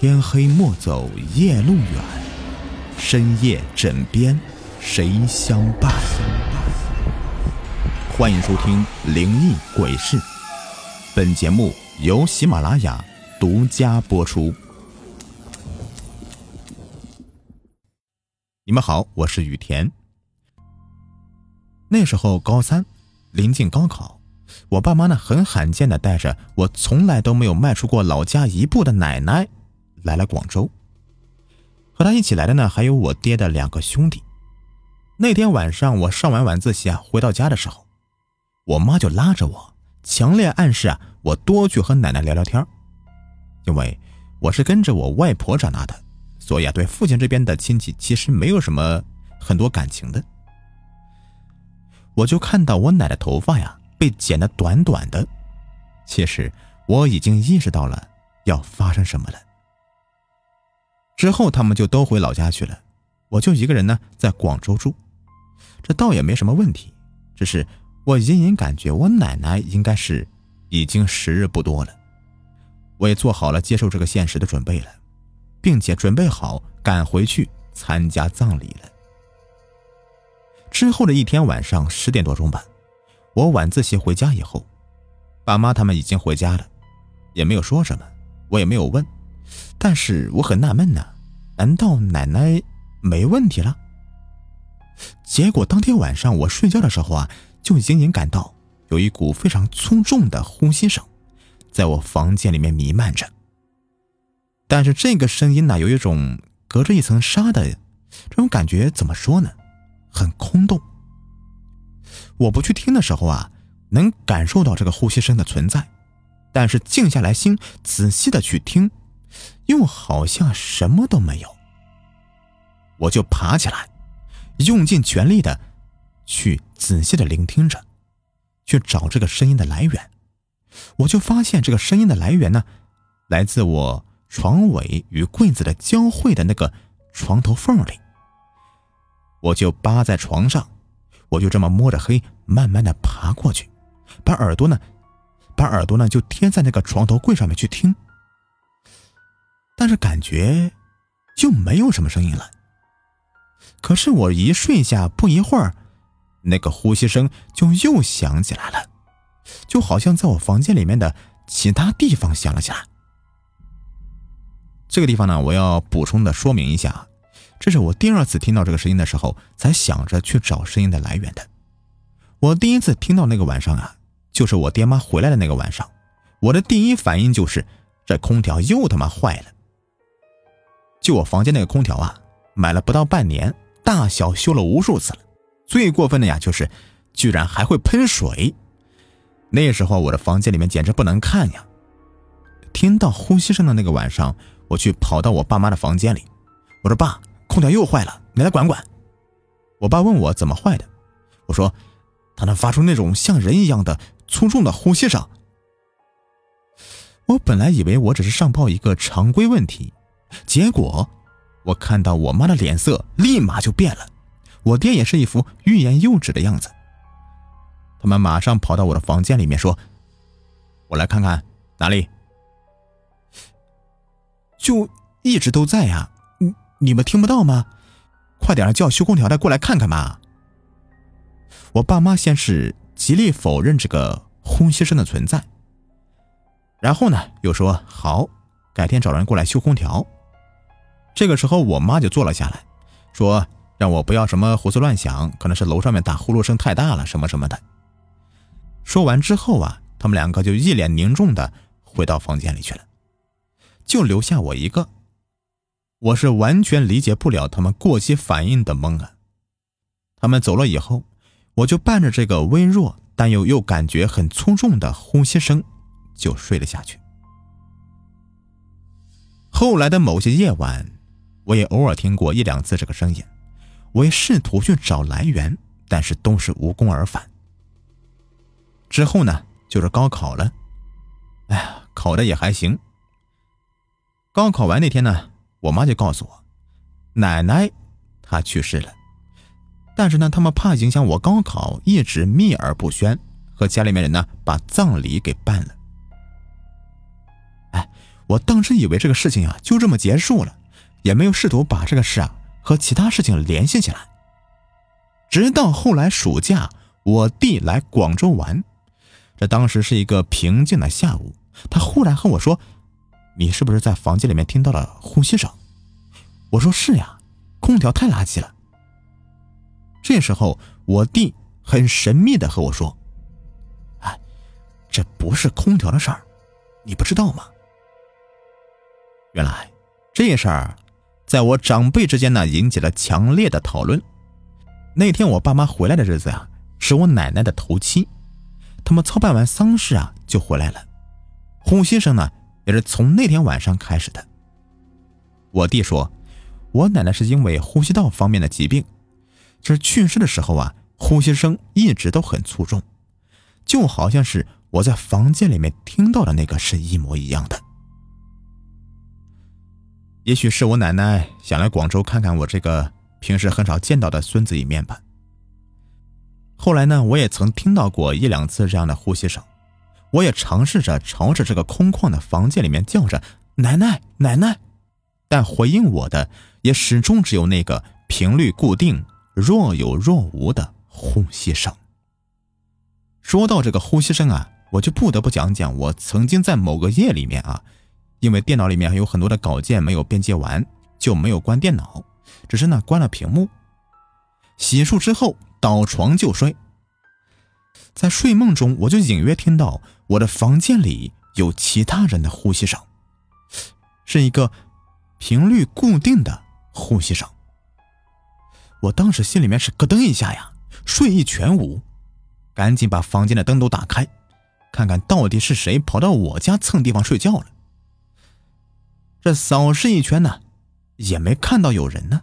天黑莫走夜路远，深夜枕边谁相伴？欢迎收听《灵异鬼事》，本节目由喜马拉雅独家播出。你们好，我是雨田。那时候高三，临近高考，我爸妈呢很罕见的带着我从来都没有迈出过老家一步的奶奶来了广州。和他一起来的呢还有我爹的两个兄弟。那天晚上我上完晚自习啊回到家的时候，我妈就拉着我，强烈暗示啊我多去和奶奶聊聊天因为我是跟着我外婆长大的。所以啊，对父亲这边的亲戚其实没有什么很多感情的。我就看到我奶的头发呀被剪得短短的，其实我已经意识到了要发生什么了。之后他们就都回老家去了，我就一个人呢在广州住，这倒也没什么问题，只是我隐隐感觉我奶奶应该是已经时日不多了，我也做好了接受这个现实的准备了。并且准备好赶回去参加葬礼了。之后的一天晚上十点多钟吧，我晚自习回家以后，爸妈他们已经回家了，也没有说什么，我也没有问。但是我很纳闷呢，难道奶奶没问题了？结果当天晚上我睡觉的时候啊，就隐隐感到有一股非常粗重的呼吸声，在我房间里面弥漫着。但是这个声音呢，有一种隔着一层纱的这种感觉，怎么说呢？很空洞。我不去听的时候啊，能感受到这个呼吸声的存在，但是静下来心仔细的去听，又好像什么都没有。我就爬起来，用尽全力的去仔细的聆听着，去找这个声音的来源。我就发现这个声音的来源呢，来自我。床尾与柜子的交汇的那个床头缝里，我就扒在床上，我就这么摸着黑，慢慢的爬过去，把耳朵呢，把耳朵呢就贴在那个床头柜上面去听，但是感觉就没有什么声音了。可是我一睡下，不一会儿，那个呼吸声就又响起来了，就好像在我房间里面的其他地方响了起来。这个地方呢，我要补充的说明一下，这是我第二次听到这个声音的时候，才想着去找声音的来源的。我第一次听到那个晚上啊，就是我爹妈回来的那个晚上，我的第一反应就是这空调又他妈坏了。就我房间那个空调啊，买了不到半年，大小修了无数次了，最过分的呀，就是居然还会喷水。那时候我的房间里面简直不能看呀。听到呼吸声的那个晚上。我去跑到我爸妈的房间里，我说：“爸，空调又坏了，你来管管。”我爸问我怎么坏的，我说：“它能发出那种像人一样的粗重的呼吸声。”我本来以为我只是上报一个常规问题，结果我看到我妈的脸色立马就变了，我爹也是一副欲言又止的样子。他们马上跑到我的房间里面说：“我来看看哪里。”就一直都在呀，你你们听不到吗？快点叫修空调的过来看看嘛！我爸妈先是极力否认这个呼吸声的存在，然后呢又说好，改天找人过来修空调。这个时候我妈就坐了下来，说让我不要什么胡思乱想，可能是楼上面打呼噜声太大了什么什么的。说完之后啊，他们两个就一脸凝重的回到房间里去了。就留下我一个，我是完全理解不了他们过激反应的懵啊。他们走了以后，我就伴着这个微弱但又又感觉很粗重的呼吸声，就睡了下去。后来的某些夜晚，我也偶尔听过一两次这个声音，我也试图去找来源，但是都是无功而返。之后呢，就是高考了，哎呀，考的也还行。高考完那天呢，我妈就告诉我，奶奶她去世了。但是呢，他们怕影响我高考，一直秘而不宣，和家里面人呢把葬礼给办了。哎，我当时以为这个事情啊就这么结束了，也没有试图把这个事啊和其他事情联系起来。直到后来暑假，我弟来广州玩，这当时是一个平静的下午，他忽然和我说：“你是不是在房间里面听到了呼吸声？”我说：“是呀，空调太垃圾了。”这时候，我弟很神秘的和我说：“哎，这不是空调的事儿，你不知道吗？”原来这事儿，在我长辈之间呢引起了强烈的讨论。那天我爸妈回来的日子啊，是我奶奶的头七，他们操办完丧事啊就回来了，呼吸声呢也是从那天晚上开始的。我弟说，我奶奶是因为呼吸道方面的疾病。就是去世的时候啊，呼吸声一直都很粗重，就好像是我在房间里面听到的那个是一模一样的。也许是我奶奶想来广州看看我这个平时很少见到的孙子一面吧。后来呢，我也曾听到过一两次这样的呼吸声，我也尝试着朝着这个空旷的房间里面叫着“奶奶，奶奶”，但回应我的也始终只有那个频率固定。若有若无的呼吸声。说到这个呼吸声啊，我就不得不讲讲我曾经在某个夜里面啊，因为电脑里面还有很多的稿件没有编辑完，就没有关电脑，只是呢关了屏幕。洗漱之后倒床就睡，在睡梦中我就隐约听到我的房间里有其他人的呼吸声，是一个频率固定的呼吸声。我当时心里面是咯噔一下呀，睡意全无，赶紧把房间的灯都打开，看看到底是谁跑到我家蹭地方睡觉了。这扫视一圈呢，也没看到有人呢，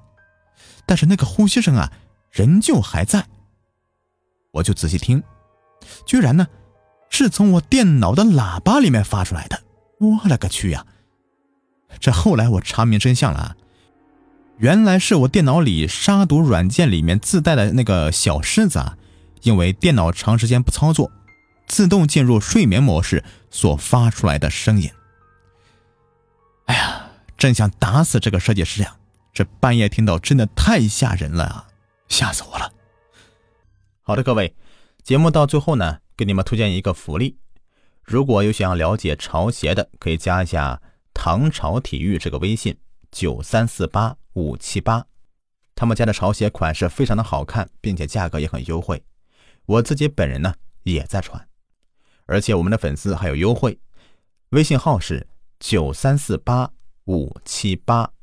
但是那个呼吸声啊，仍旧还在。我就仔细听，居然呢，是从我电脑的喇叭里面发出来的。我勒个去呀！这后来我查明真相了啊。原来是我电脑里杀毒软件里面自带的那个小狮子啊，因为电脑长时间不操作，自动进入睡眠模式所发出来的声音。哎呀，真想打死这个设计师呀！这半夜听到真的太吓人了啊，吓死我了。好的，各位，节目到最后呢，给你们推荐一个福利，如果有想要了解潮鞋的，可以加一下唐朝体育这个微信。九三四八五七八，他们家的潮鞋款式非常的好看，并且价格也很优惠。我自己本人呢也在穿，而且我们的粉丝还有优惠，微信号是九三四八五七八。